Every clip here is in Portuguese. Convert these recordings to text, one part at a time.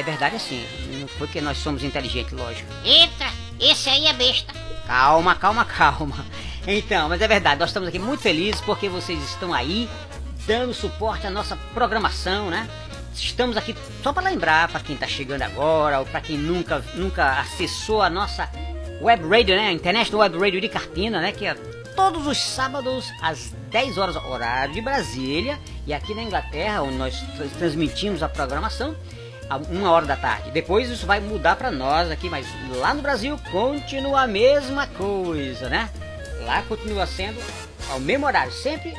É verdade assim, não foi que nós somos inteligentes, lógico. Eita, esse aí é besta. Calma, calma, calma. Então, mas é verdade, nós estamos aqui muito felizes porque vocês estão aí dando suporte à nossa programação, né? Estamos aqui só para lembrar para quem está chegando agora ou para quem nunca, nunca acessou a nossa web radio, né? A Internet Web Radio de Carpina, né? Que é todos os sábados às 10 horas horário de Brasília e aqui na Inglaterra, onde nós transmitimos a programação, a uma hora da tarde. Depois isso vai mudar para nós aqui, mas lá no Brasil continua a mesma coisa, né? Lá continua sendo ao mesmo horário, sempre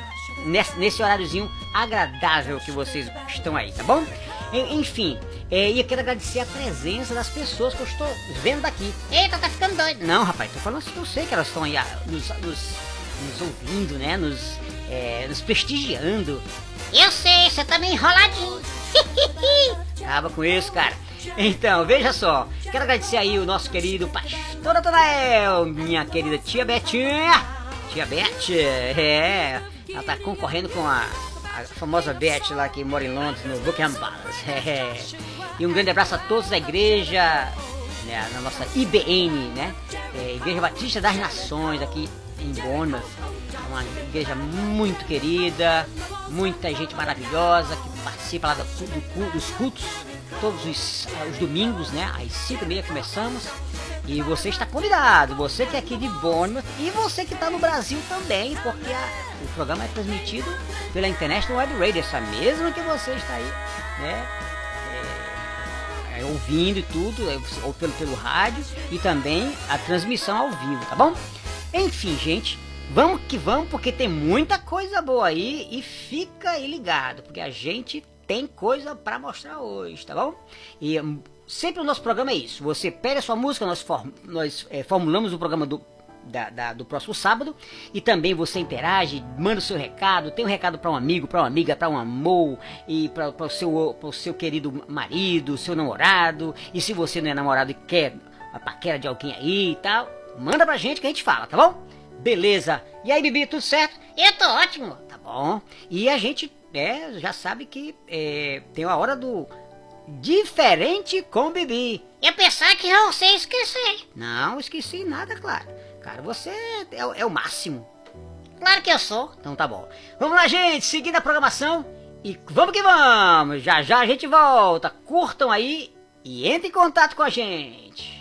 nesse, nesse horáriozinho agradável que vocês estão aí, tá bom? Enfim, é, e eu quero agradecer a presença das pessoas que eu estou vendo daqui. Eita, tá ficando doido. Não, rapaz, tô falando assim, eu sei que elas estão aí ah, nos, nos, nos ouvindo, né? Nos, é, nos prestigiando. Eu sei, você tá meio enroladinho. Acaba com isso, cara. Então, veja só. Quero agradecer aí o nosso querido pastor Natanael, minha querida tia Betinha. Tia Beth, é. Ela tá concorrendo com a, a famosa Beth lá que mora em Londres, no Buckingham Palace. É. E um grande abraço a todos da igreja, né, na nossa IBN, né? É, igreja Batista das Nações, aqui em Bournemouth. Uma igreja muito querida, muita gente maravilhosa que participa lá do, do, dos cultos todos os, os domingos, né? Às 5 e meia começamos. E você está convidado, você que é aqui de Bournemouth e você que está no Brasil também, porque a, o programa é transmitido pela International Web Radio, essa mesma que você está aí, né? É, é, ouvindo e tudo, é, ou pelo, pelo rádio e também a transmissão ao vivo, tá bom? Enfim, gente, vamos que vamos, porque tem muita coisa boa aí e fica aí ligado, porque a gente tem coisa para mostrar hoje, tá bom? E hum, sempre o nosso programa é isso. Você pega a sua música, nós, form, nós é, formulamos o programa do, da, da, do próximo sábado e também você interage, manda o seu recado, tem um recado para um amigo, para uma amiga, para um amor e para o seu, seu querido marido, seu namorado. E se você não é namorado e quer a paquera de alguém aí e tal, manda pra gente que a gente fala, tá bom? Beleza. E aí, Bibi, tudo certo? Eu tô ótimo. Tá bom. E a gente é, já sabe que é, tem a hora do diferente com Bibi. Eu pensava que eu sei esquecer. Não, esqueci nada, claro. Cara, você é, é, o máximo. Claro que eu sou. Então tá bom. Vamos lá, gente, seguindo a programação. E vamos que vamos! Já já a gente volta. Curtam aí e entre em contato com a gente.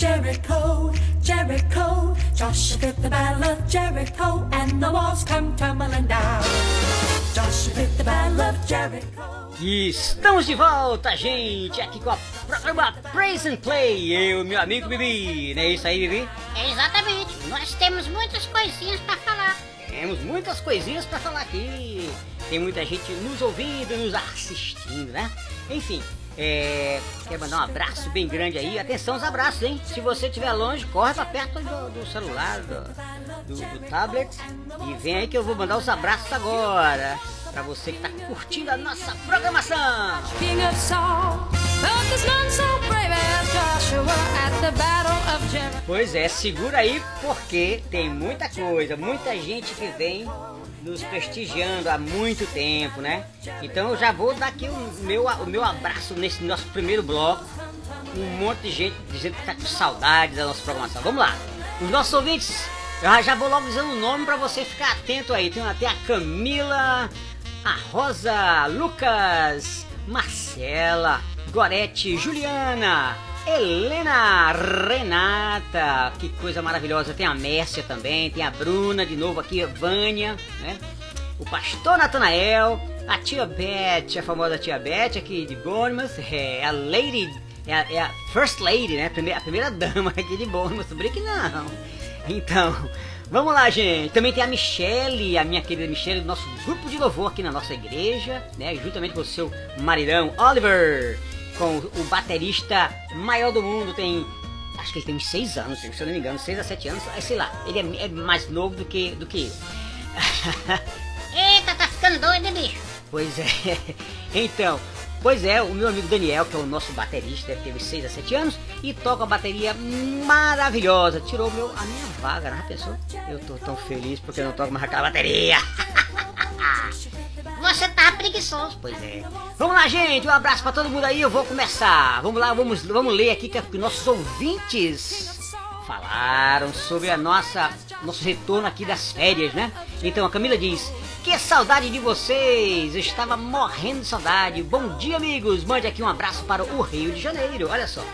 Jericho, Jericho. Joshua fit the battle of Jericho, and the walls come tumbling down. Joshua fit the battle of Jericho. E estamos de volta, gente, aqui com o programa Praise and Play. Eu, meu amigo Bibi. Não é isso aí, Bibi? É exatamente. Nós temos muitas coisinhas pra falar. Temos muitas coisinhas pra falar aqui. Tem muita gente nos ouvindo, nos assistindo, né? Enfim, é, quero mandar um abraço bem grande aí. Atenção aos abraços, hein? Se você estiver longe, corre pra perto do, do celular, do, do, do tablet. E vem aí que eu vou mandar os abraços agora. Pra você que tá curtindo a nossa programação. Pois é, segura aí porque tem muita coisa, muita gente que vem nos prestigiando há muito tempo, né? Então eu já vou dar aqui o meu, o meu abraço nesse nosso primeiro bloco. Um monte de gente dizendo que tá com saudade da nossa programação. Vamos lá. Os nossos ouvintes, eu já vou logo dizendo o nome para você ficar atento aí. Tem até a Camila, a Rosa, Lucas, Marcela, Gorete, Juliana, Helena, Renata, que coisa maravilhosa. Tem a Mércia também, tem a Bruna de novo aqui, a Vânia, né? O pastor Natanael, a tia Beth, a famosa tia Beth aqui de Bournemouth, é a Lady, é a, é a First Lady, né? A primeira, a primeira dama aqui de Bournemouth, brinque não. Então, vamos lá, gente. Também tem a Michelle, a minha querida Michelle, do nosso grupo de louvor aqui na nossa igreja, né? Juntamente com o seu maridão Oliver, com o baterista maior do mundo, tem. Acho que ele tem uns 6 anos, se eu não me engano, 6 a 7 anos, sei lá, ele é, é mais novo do que, do que eu. Eita, tá ficando doido, bicho? Pois é. Então, pois é, o meu amigo Daniel, que é o nosso baterista, ele teve 6 a 7 anos e toca uma bateria maravilhosa. Tirou meu, a minha vaga, né? Pensou? Eu tô tão feliz porque eu não toco mais aquela bateria. Você tá preguiçoso. Pois é. Vamos lá, gente. Um abraço pra todo mundo aí. Eu vou começar. Vamos lá, vamos, vamos ler aqui que é nossos ouvintes falaram sobre a nossa nosso retorno aqui das férias, né? Então a Camila diz: "Que saudade de vocês! Eu estava morrendo de saudade. Bom dia, amigos. Mande aqui um abraço para o Rio de Janeiro. Olha só.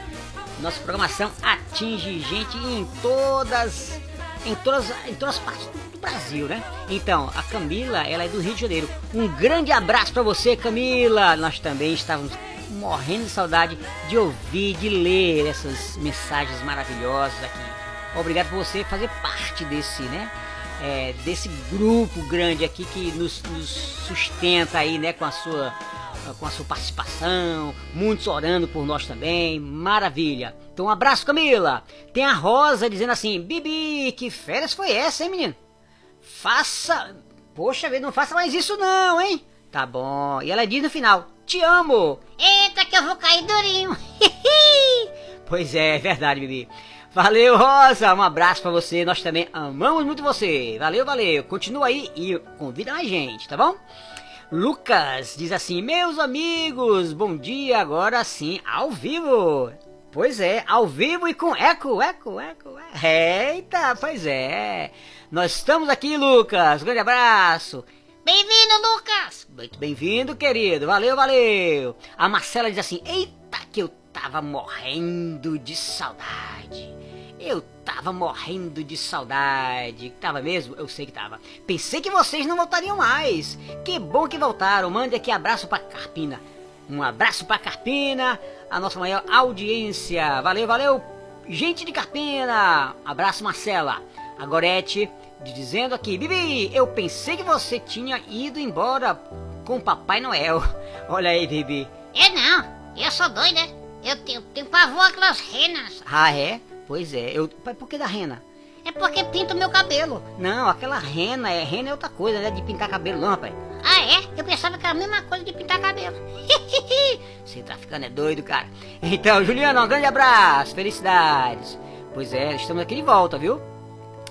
Nossa programação atinge gente em todas em todas em todas as partes do Brasil, né? Então, a Camila, ela é do Rio de Janeiro. Um grande abraço para você, Camila. Nós também estávamos morrendo de saudade de ouvir, de ler essas mensagens maravilhosas aqui. Obrigado por você fazer parte desse, né? É, desse grupo grande aqui que nos, nos sustenta aí, né? Com a sua com a sua participação, muitos orando por nós também, maravilha. Então um abraço, Camila. Tem a Rosa dizendo assim, Bibi, que férias foi essa, hein, menino? Faça. Poxa vida, não faça mais isso não, hein? Tá bom. E ela diz no final: Te amo. Eita, que eu vou cair durinho. Pois é, é verdade, Bibi. Valeu, Rosa. Um abraço pra você. Nós também amamos muito você. Valeu, valeu. Continua aí e convida mais gente, tá bom? Lucas diz assim: Meus amigos, bom dia. Agora sim, ao vivo. Pois é, ao vivo e com eco, eco, eco. eco. Eita, pois é. Nós estamos aqui, Lucas. Grande abraço. Bem-vindo, Lucas. Muito bem-vindo, querido. Valeu, valeu. A Marcela diz assim: Eita, que eu tava morrendo de saudade. Eu tava morrendo de saudade. Tava mesmo? Eu sei que tava. Pensei que vocês não voltariam mais. Que bom que voltaram. Mande aqui abraço pra Carpina. Um abraço pra Carpina, a nossa maior audiência. Valeu, valeu, gente de Carpina. Abraço, Marcela. A Gorete dizendo aqui: Bibi, eu pensei que você tinha ido embora com o Papai Noel. Olha aí, Bibi. Eu não, eu sou doida. Eu tenho, tenho pavor aquelas renas. Ah, é? Pois é, eu. Por que da rena? É porque pinta o meu cabelo. Não, aquela rena é rena é outra coisa, né? De pintar cabelo, não, rapaz. Ah, é? Eu pensava que era a mesma coisa de pintar cabelo. Você tá ficando é doido, cara. Então, Juliana, um grande abraço, felicidades. Pois é, estamos aqui de volta, viu?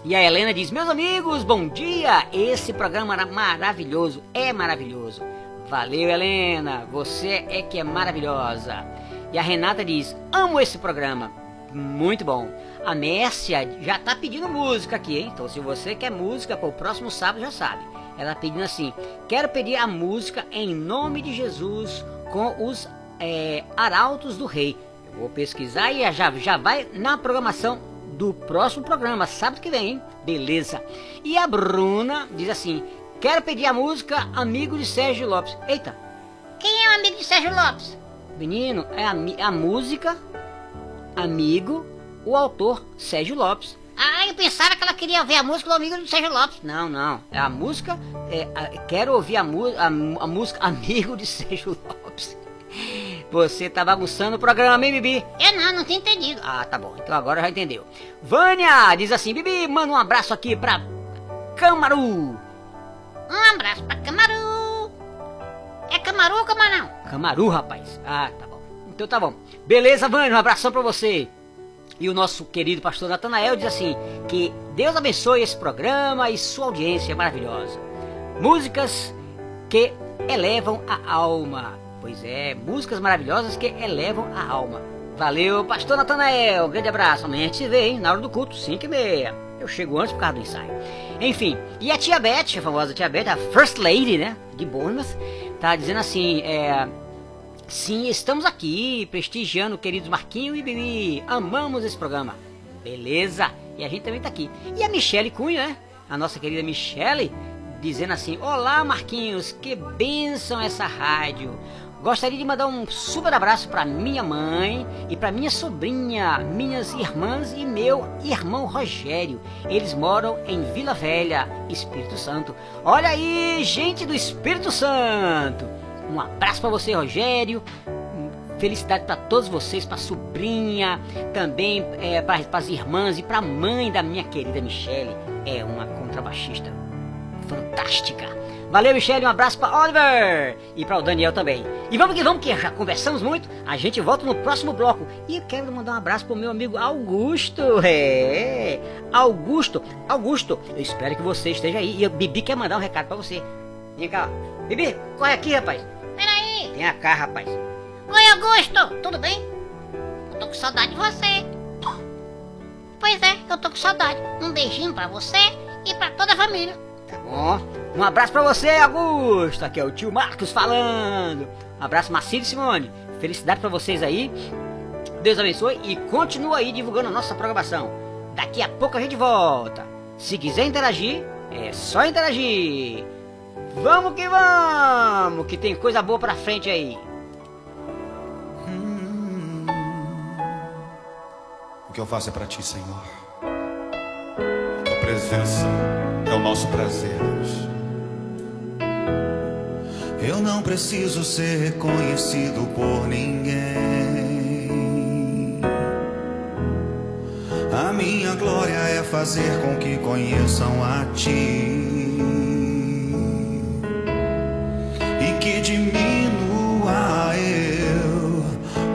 E a Helena diz: Meus amigos, bom dia! Esse programa era maravilhoso, é maravilhoso. Valeu, Helena, você é que é maravilhosa. E a Renata diz: Amo esse programa, muito bom. A Mércia já tá pedindo música aqui, hein? Então, se você quer música para o próximo sábado, já sabe. Ela tá pedindo assim: Quero pedir a música em nome de Jesus com os é, Arautos do Rei. Eu vou pesquisar e já, já vai na programação do próximo programa, sábado que vem, hein? Beleza. E a Bruna diz assim: Quero pedir a música Amigo de Sérgio Lopes. Eita, Quem é o amigo de Sérgio Lopes? menino, é a, a música Amigo, o autor Sérgio Lopes. Ah, eu pensava que ela queria ver a música do amigo de Sérgio Lopes. Não, não. É a música. é, a- quero ouvir a, mu- a, a música Amigo de Sérgio Lopes. Você tá bagunçando o programa, hein, Bibi? Eu não, não tinha entendido. Ah, tá bom. Então agora já entendeu. Vânia diz assim: Bibi, manda um abraço aqui pra Camaru. Um abraço pra Camaru. É Camaru ou Camarão? Camaru, rapaz. Ah, tá bom. Então tá bom. Beleza, Vânia, um abração pra você. E o nosso querido pastor Natanael diz assim: que Deus abençoe esse programa e sua audiência maravilhosa. Músicas que elevam a alma. Pois é, músicas maravilhosas que elevam a alma. Valeu, pastor Natanael. Grande abraço. Amanhã a gente se vê, hein? Na hora do culto, 5 e meia. Eu chego antes por causa do ensaio. Enfim, e a tia Beth, a famosa tia Beth, a First Lady, né? De Bournemouth, tá dizendo assim: é. Sim, estamos aqui prestigiando queridos Marquinho e Bibi. Amamos esse programa. Beleza? E a gente também tá aqui. E a Michele Cunha, né? A nossa querida Michele, dizendo assim: Olá, Marquinhos, que bênção essa rádio. Gostaria de mandar um super abraço para minha mãe e para minha sobrinha, minhas irmãs e meu irmão Rogério. Eles moram em Vila Velha, Espírito Santo. Olha aí, gente do Espírito Santo. Um abraço para você, Rogério. Felicidade para todos vocês, para sobrinha, também é, para as irmãs e para a mãe da minha querida Michele. É uma contrabaixista fantástica. Valeu, Michele, um abraço para Oliver e para o Daniel também. E vamos que vamos, que já conversamos muito. A gente volta no próximo bloco. E eu quero mandar um abraço pro meu amigo Augusto. É, Augusto, Augusto, eu espero que você esteja aí. E a Bibi quer mandar um recado para você. Vem cá, Bibi, corre aqui, rapaz. Peraí. Vem cá, rapaz. Oi, Augusto. Tudo bem? Eu tô com saudade de você. Pois é, eu tô com saudade. Um beijinho pra você e pra toda a família. Tá bom? Um abraço pra você, Augusto. Aqui é o tio Marcos falando. Um abraço, Marcílio e Simone. Felicidade pra vocês aí. Deus abençoe e continua aí divulgando a nossa programação. Daqui a pouco a gente volta. Se quiser interagir, é só interagir. Vamos que vamos, que tem coisa boa pra frente aí. O que eu faço é para ti, Senhor. Tua presença é o nosso prazer. Eu não preciso ser reconhecido por ninguém. A minha glória é fazer com que conheçam a ti. E que diminua eu,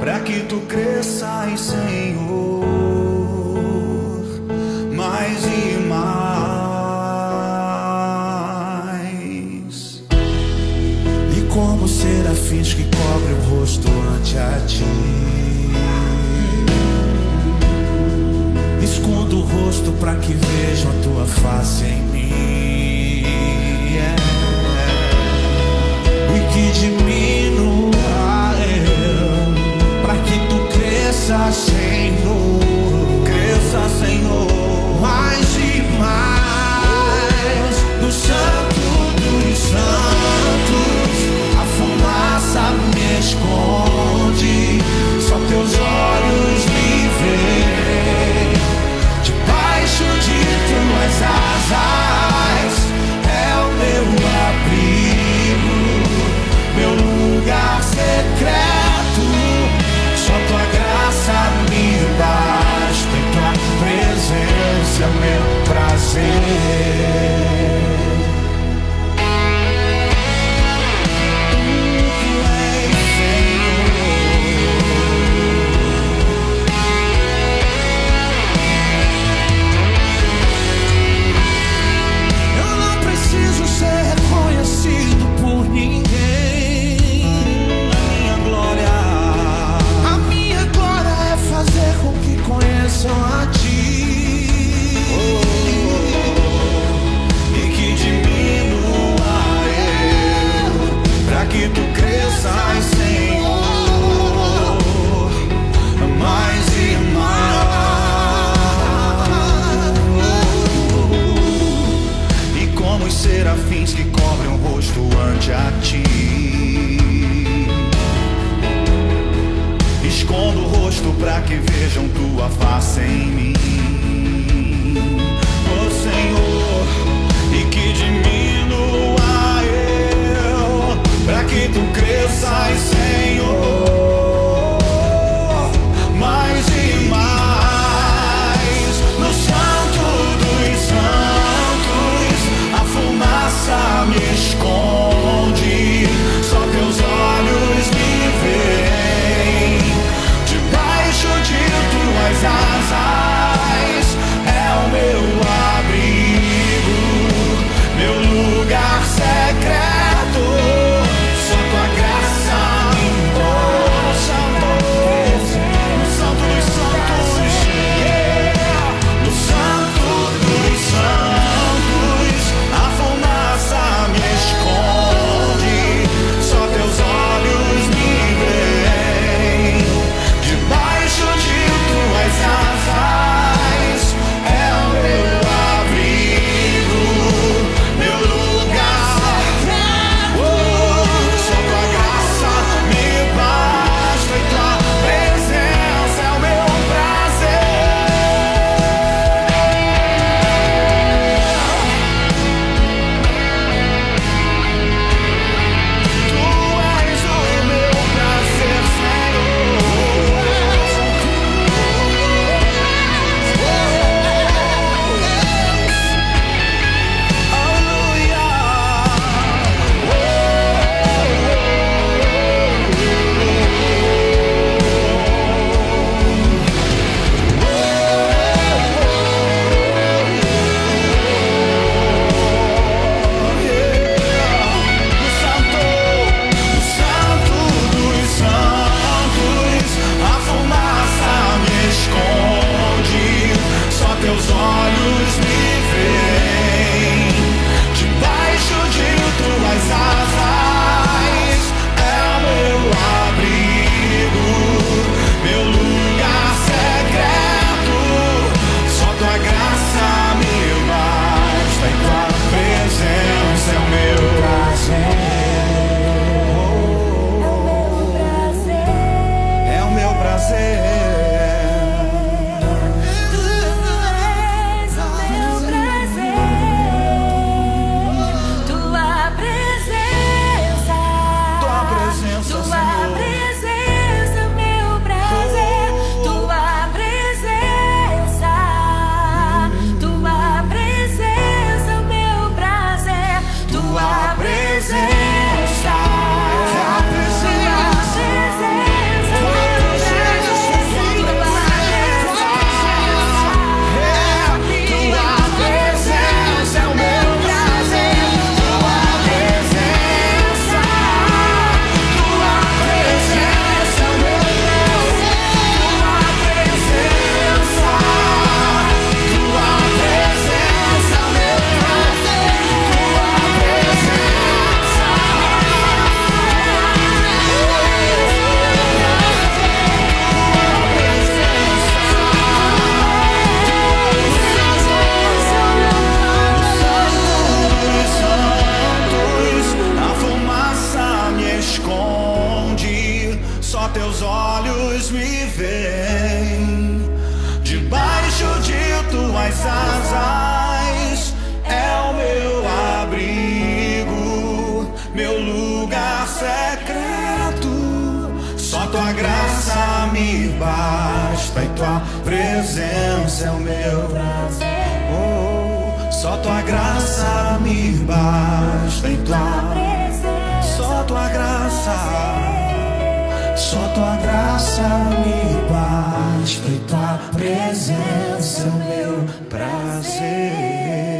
para que tu cresças, Senhor, graça me basta e tua presença é o meu prazer.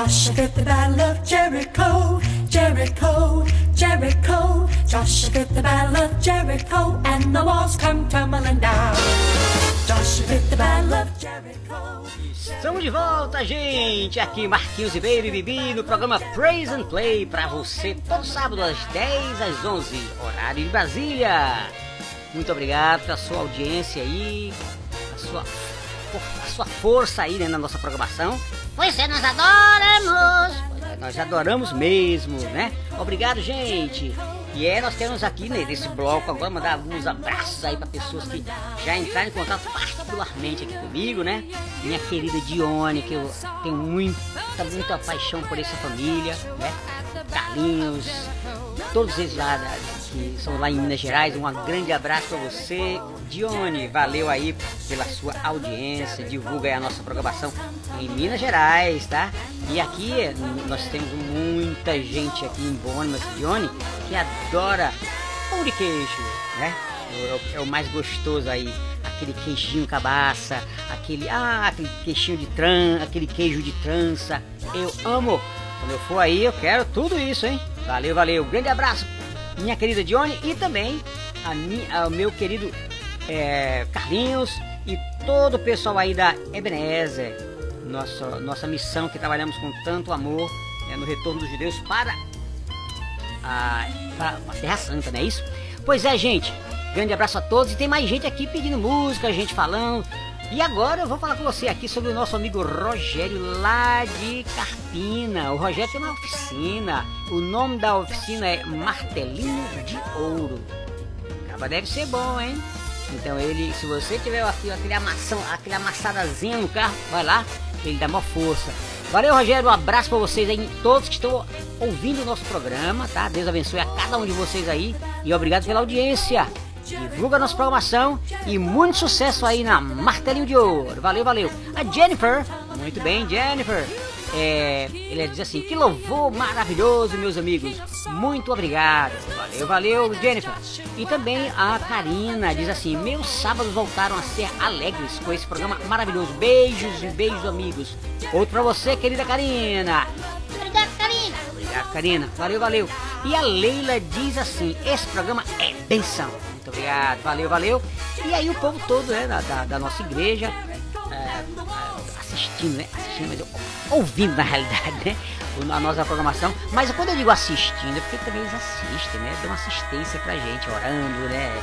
Joshua fit the battle of Jericho, Jericho, Jericho. Joshua fit the battle of Jericho, and the walls come tumbling down. Joshua fit the battle of Jericho. Estamos de volta, gente! Aqui Marquinhos e Bibi no programa Praise and Play pra você todo sábado das 10 às 11, horário de Brasília. Muito obrigado pela sua audiência aí, a sua, a sua força aí né, na nossa programação. Pois é, nós adoramos. Nós adoramos mesmo, né? Obrigado, gente. E é, nós temos aqui né, nesse bloco agora mandar alguns abraços aí para pessoas que já entraram em contato particularmente aqui comigo, né? Minha querida Dione, que eu tenho muita, muita paixão por essa família, né? Carlinhos, todos eles lá da- que são lá em Minas Gerais, um grande abraço para você. Dione, valeu aí pela sua audiência, divulga aí a nossa programação em Minas Gerais, tá? E aqui nós temos muita gente aqui em Bônus, Dione, que adora pão de queijo, né? É o, é o mais gostoso aí, aquele queijinho cabaça, aquele, ah, aquele queixinho de tran, aquele queijo de trança. Eu amo. Quando eu for aí, eu quero tudo isso, hein? Valeu, valeu. Grande abraço, minha querida Dione e também a mi, ao meu querido é, Carlinhos e todo o pessoal aí da Ebenezer, nossa, nossa missão que trabalhamos com tanto amor né, no retorno dos judeus para a, para a Terra Santa, não é isso? Pois é, gente. Grande abraço a todos. E tem mais gente aqui pedindo música, gente falando. E agora eu vou falar com você aqui sobre o nosso amigo Rogério lá de Carpina. O Rogério tem uma oficina. O nome da oficina é Martelinho de Ouro. Acaba deve ser bom, hein? Então ele, se você tiver aqui aquele amassão, aquele amassadazinho no carro, vai lá, ele dá uma força. Valeu, Rogério, um abraço pra vocês aí, todos que estão ouvindo o nosso programa, tá? Deus abençoe a cada um de vocês aí e obrigado pela audiência. Divulga nossa programação e muito sucesso aí na Martelinho de Ouro. Valeu, valeu. A Jennifer, muito bem, Jennifer. É, ele diz assim: Que louvor maravilhoso, meus amigos. Muito obrigado. Valeu, valeu, Jennifer. E também a Karina diz assim: Meus sábados voltaram a ser alegres com esse programa maravilhoso. Beijos e beijos, amigos. Outro pra você, querida Karina. Obrigado, Karina. Obrigado, Karina. Valeu, valeu. E a Leila diz assim: Esse programa é benção. Muito obrigado, valeu, valeu. E aí o povo todo, né, da, da, nossa igreja, é, assistindo, né? Assistindo, mas eu, ouvindo na realidade, né? A nossa programação. Mas quando eu digo assistindo, é porque também eles assistem, né? Dão assistência pra gente, orando, né?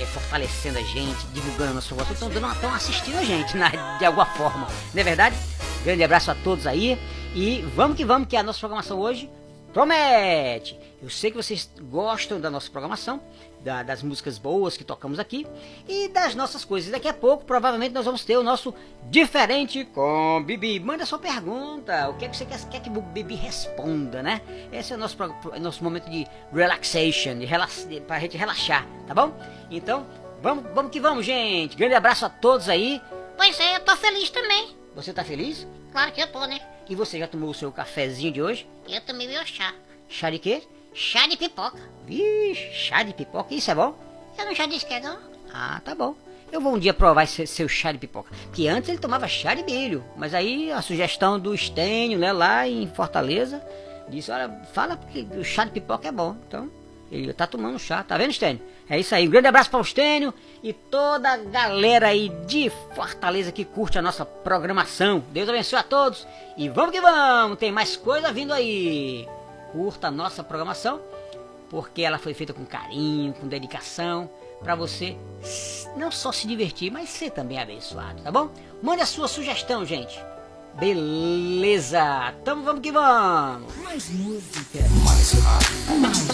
É, fortalecendo a gente, divulgando a nossa. Estão, estão assistindo a gente, né? de alguma forma. Não é verdade? Grande abraço a todos aí. E vamos que vamos, que a nossa programação hoje promete. Eu sei que vocês gostam da nossa programação, da- das músicas boas que tocamos aqui e das nossas coisas. Daqui a pouco, provavelmente, nós vamos ter o nosso Diferente com Bibi. Manda sua pergunta. O que é que você quer, quer que o Bibi responda, né? Esse é o nosso, pro- nosso momento de relaxation, de relax, de, pra gente relaxar, tá bom? Então, vamos, vamos que vamos, gente. Grande abraço a todos aí. Pois é, eu tô feliz também. Você tá feliz? Claro que eu tô, né? E você já tomou o seu cafezinho de hoje? Eu tomei meu chá. Chá de quê? Chá de pipoca. Vixe, chá de pipoca, isso é bom? Eu não já disse que é não? Ah, tá bom. Eu vou um dia provar esse seu chá de pipoca. Porque antes ele tomava chá de milho. Mas aí a sugestão do Estênio, né, lá em Fortaleza, disse, olha, fala porque o chá de pipoca é bom. Então, ele tá tomando chá. Tá vendo, Estênio? É isso aí. Um grande abraço para o Estênio e toda a galera aí de Fortaleza que curte a nossa programação. Deus abençoe a todos. E vamos que vamos. Tem mais coisa vindo aí. Curta a nossa programação porque ela foi feita com carinho, com dedicação, para você não só se divertir, mas ser também abençoado, tá bom? Mande a sua sugestão, gente. Beleza, tamo vamos que vamos. Mais música, mais rádio, mais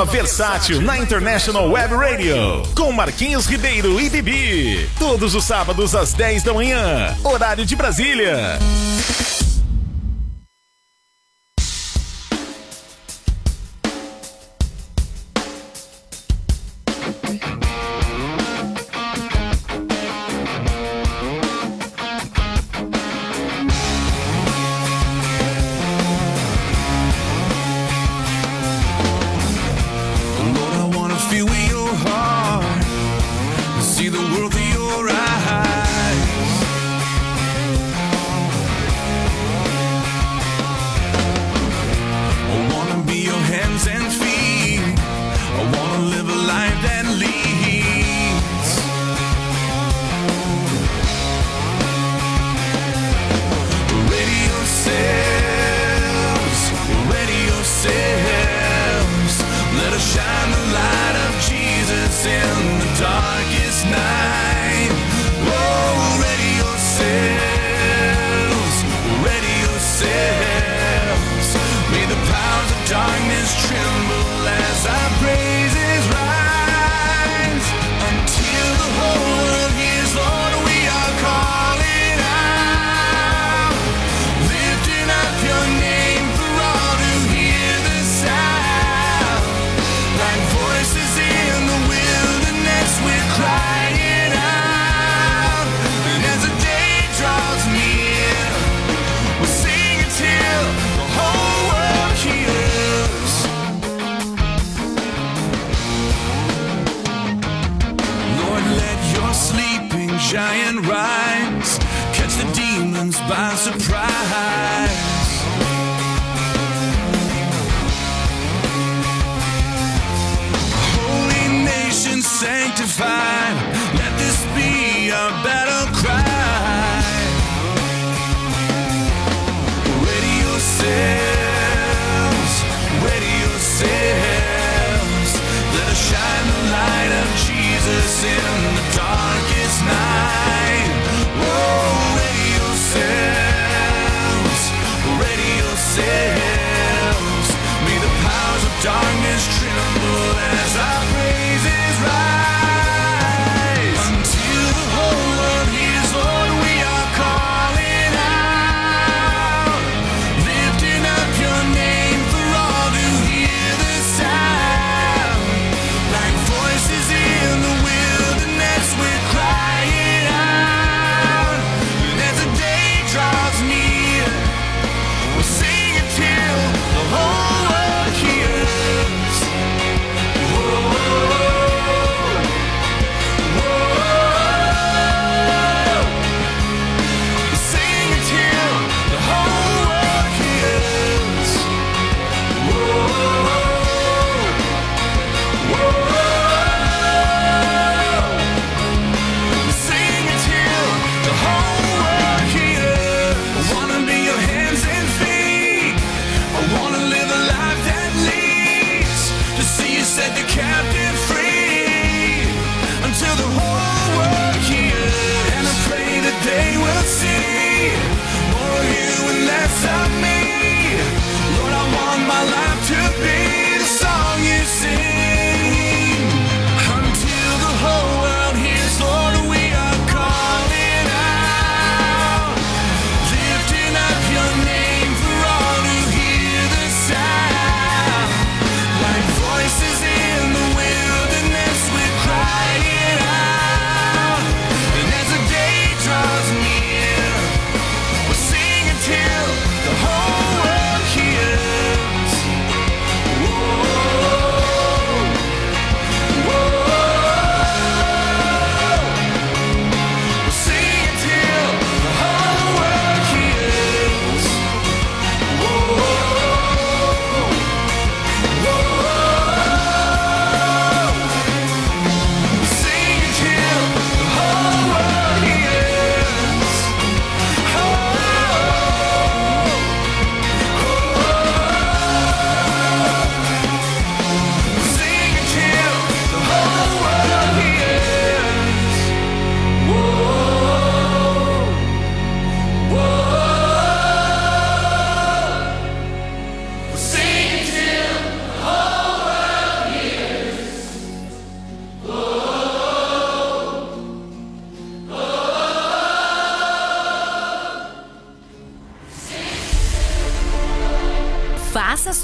programa versátil na International Web Radio, com Marquinhos Ribeiro e Bibi. Todos os sábados às 10 da manhã, horário de Brasília.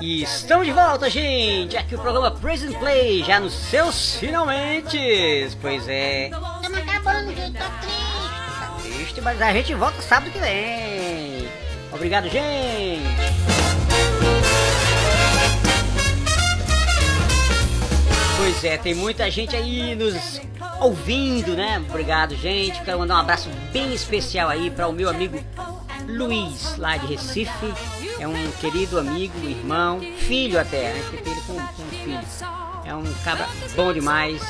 E estamos de volta, gente! Aqui o programa Praise and Play, já nos seus finalmente! Pois é, Estamos acabando, gente. Tô triste. triste, mas a gente volta sábado que vem! Obrigado, gente! Pois é, tem muita gente aí nos ouvindo, né? Obrigado, gente. Quero mandar um abraço bem especial aí para o meu amigo Luiz, lá de Recife. É um querido amigo, irmão, filho até, né? Porque ele com, com filho. É um cabra bom demais,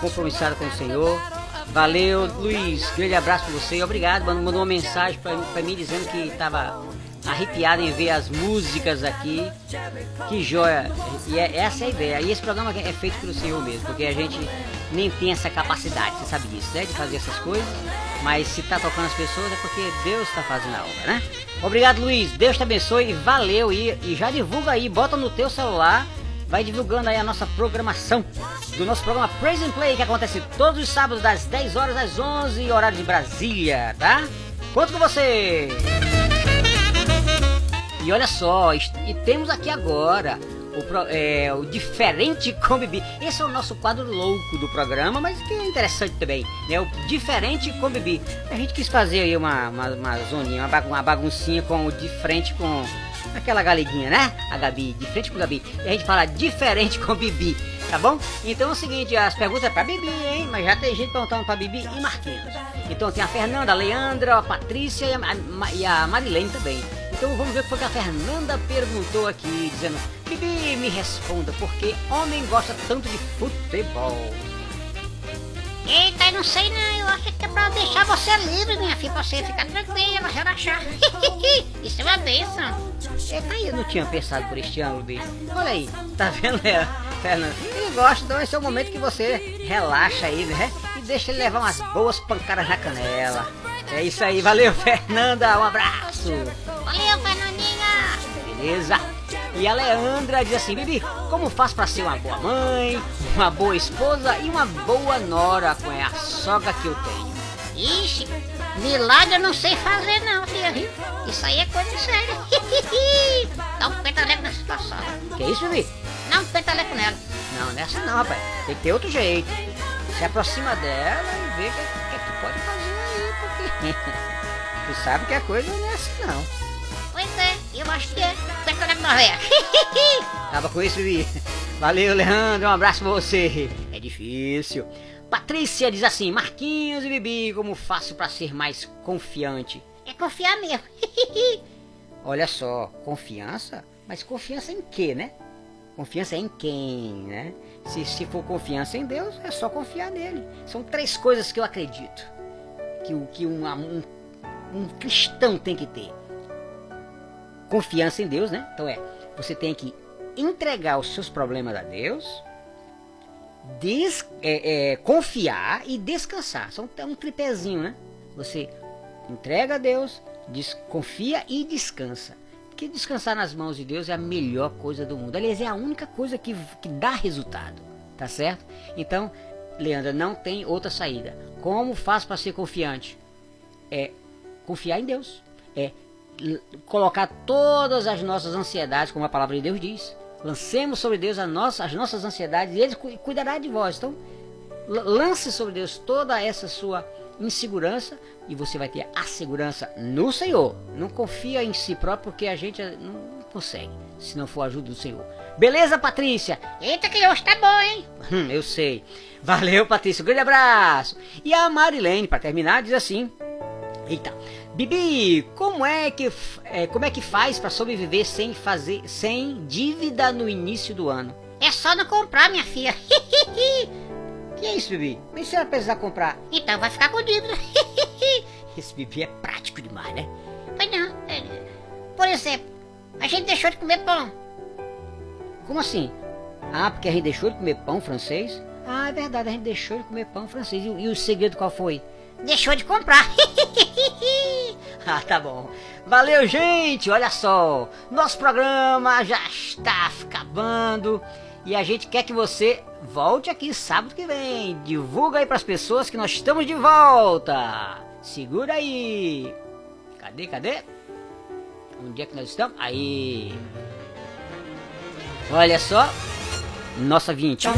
compromissado com o Senhor. Valeu, Luiz. Grande abraço pra você. Obrigado. Mandou uma mensagem pra mim dizendo que estava arrepiado em ver as músicas aqui. Que joia! E é, essa é a ideia. E esse programa é feito pelo Senhor mesmo, porque a gente nem tem essa capacidade, você sabe disso, né? De fazer essas coisas. Mas se tá tocando as pessoas é porque Deus tá fazendo a obra, né? Obrigado, Luiz. Deus te abençoe e valeu. E, e já divulga aí, bota no teu celular. Vai divulgando aí a nossa programação do nosso programa Praise and Play, que acontece todos os sábados das 10 horas às 11, horário de Brasília, tá? Conto com você! E olha só, e temos aqui agora o, pro- é, o Diferente com Bibi. Esse é o nosso quadro louco do programa, mas que é interessante também, né? O Diferente com Bibi. A gente quis fazer aí uma, uma, uma zoninha, uma, bagun- uma baguncinha com o de frente com aquela galeguinha, né? A Gabi, de frente com a Gabi. E a gente fala Diferente com Bibi, tá bom? Então é o seguinte, as perguntas é pra Bibi, hein? Mas já tem gente perguntando pra Bibi e Marquinhos. Então tem a Fernanda, a Leandra, a Patrícia e a, e a Marilene também. Então vamos ver o que foi que a Fernanda perguntou aqui, dizendo: Bibi, me responda, por que homem gosta tanto de futebol? Eita, eu não sei não. Eu acho que é pra deixar você livre, minha filha. Pra você ficar tranquila, relaxar. Isso é uma bênção. Eita, eu não tinha pensado por este ângulo, Bibi. Olha aí, tá vendo, né, Fernanda? Ele gosta, então esse é o momento que você relaxa aí, né? E deixa ele levar umas boas pancadas na canela. É isso aí, valeu, Fernanda, um abraço. Valeu, Fernandinha. Beleza? E a Leandra diz assim, Bibi, como faço pra ser uma boa mãe, uma boa esposa e uma boa nora com a sogra que eu tenho? Ixi, milagre eu não sei fazer não, filha. viu? Isso aí é coisa séria. Dá um petaleco nessa situação. Que isso, Bibi? Dá um petaleco nela. Não, nessa não, rapaz. Tem que ter outro jeito. Se aproxima dela e vê o que, que, que tu pode fazer porque tu sabe que a coisa não é assim não. Pois é, eu acho que é petaleco na véia. Acaba com isso, Bibi. Valeu, Leandro. Um abraço pra você. É difícil. Patrícia diz assim: Marquinhos e Bibi, como faço pra ser mais confiante? É confiar mesmo. Olha só, confiança? Mas confiança em quê, né? Confiança em quem, né? Se, se for confiança em Deus, é só confiar nele. São três coisas que eu acredito que, que um, um, um cristão tem que ter. Confiança em Deus, né? Então é, você tem que entregar os seus problemas a Deus, des, é, é, confiar e descansar. São é um tripézinho, né? Você entrega a Deus, des- confia e descansa. Porque descansar nas mãos de Deus é a melhor coisa do mundo. Aliás, é a única coisa que, que dá resultado. Tá certo? Então, Leandra, não tem outra saída. Como faz para ser confiante? É confiar em Deus. É colocar todas as nossas ansiedades, como a palavra de Deus diz. Lancemos sobre Deus a nossa- as nossas ansiedades e Ele cu- cuidará de vós. Então, lance sobre Deus toda essa sua insegurança e você vai ter a segurança no Senhor. Não confia em si próprio porque a gente não consegue, se não for a ajuda do Senhor. Beleza, Patrícia? Eita, que hoje tá bom, hein? Hum, eu sei. Valeu, Patrícia. Um grande abraço. E a Marilene, para terminar, diz assim: Eita, Bibi, como é que é, como é que faz para sobreviver sem fazer sem dívida no início do ano? É só não comprar, minha filha. Que é isso, Bibi? Mas se ela precisar comprar? então vai ficar com dívida. Esse Bibi é prático demais, né? Pois não. é, Por exemplo, a gente deixou de comer pão. Como assim? Ah, porque a gente deixou de comer pão francês? Ah, é verdade, a gente deixou de comer pão francês. E, o- segredo qual foi? Deixou de comprar. Ah, tá bom. Valeu, gente. Olha só, nosso programa já está acabando e a gente quer que você volte aqui sábado que vem. Divulga aí pras pessoas que nós estamos de volta. Segura aí. Cadê, cadê? Onde é que nós estamos? Aí. Olha só, nossa vinheta.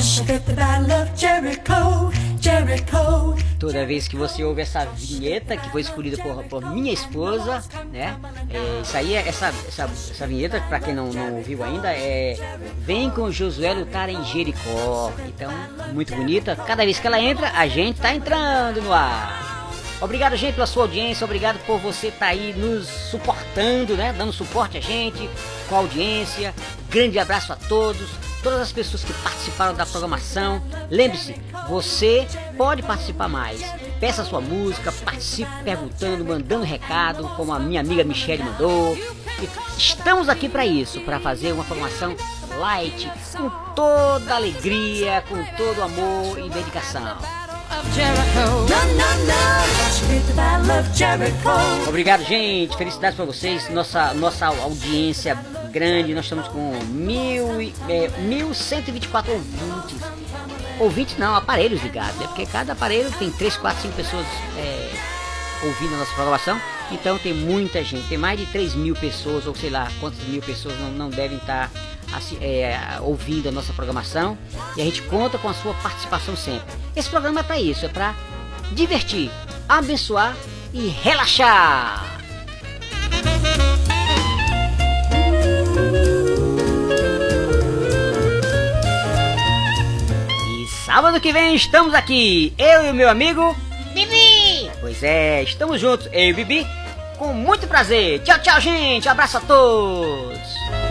Toda vez que você ouve essa vinheta que foi escolhida por, por minha esposa, né? É, isso aí, é- essa, essa, essa vinheta, pra quem não, não ouviu ainda, é Vem com Josué lutar em Jericó. Então, muito bonita. Cada vez que ela entra, a gente tá entrando no ar. Obrigado, gente, pela sua audiência. Obrigado por você estar aí nos suportando, né? Dando suporte a gente, com a audiência. Grande abraço a todos, todas as pessoas que participaram da programação. Lembre-se, você pode participar mais. Peça sua música, participe perguntando, mandando recado, como a minha amiga Michelle mandou. Estamos aqui para isso, para fazer uma programação light, com toda alegria, com todo amor e dedicação. Obrigado, gente. Felicidades para vocês. Nossa, nossa audiência grande. Nós estamos com mil, e- é, 1.124 ouvintes. Ouvintes não, aparelhos ligados. É porque cada aparelho tem 3, 4, 5 pessoas é, ouvindo a nossa programação. Então tem muita gente. Tem mais de 3 mil pessoas, ou sei lá quantas mil pessoas não, não devem estar assi- é, ouvindo a nossa programação. E a gente conta com a sua participação sempre. Esse programa é para isso, é para divertir, abençoar e relaxar. Sábado que vem estamos aqui, eu e o meu amigo. Bibi! Pois é, estamos juntos, eu e o Bibi, com muito prazer. Tchau, tchau, gente. Abraço a todos.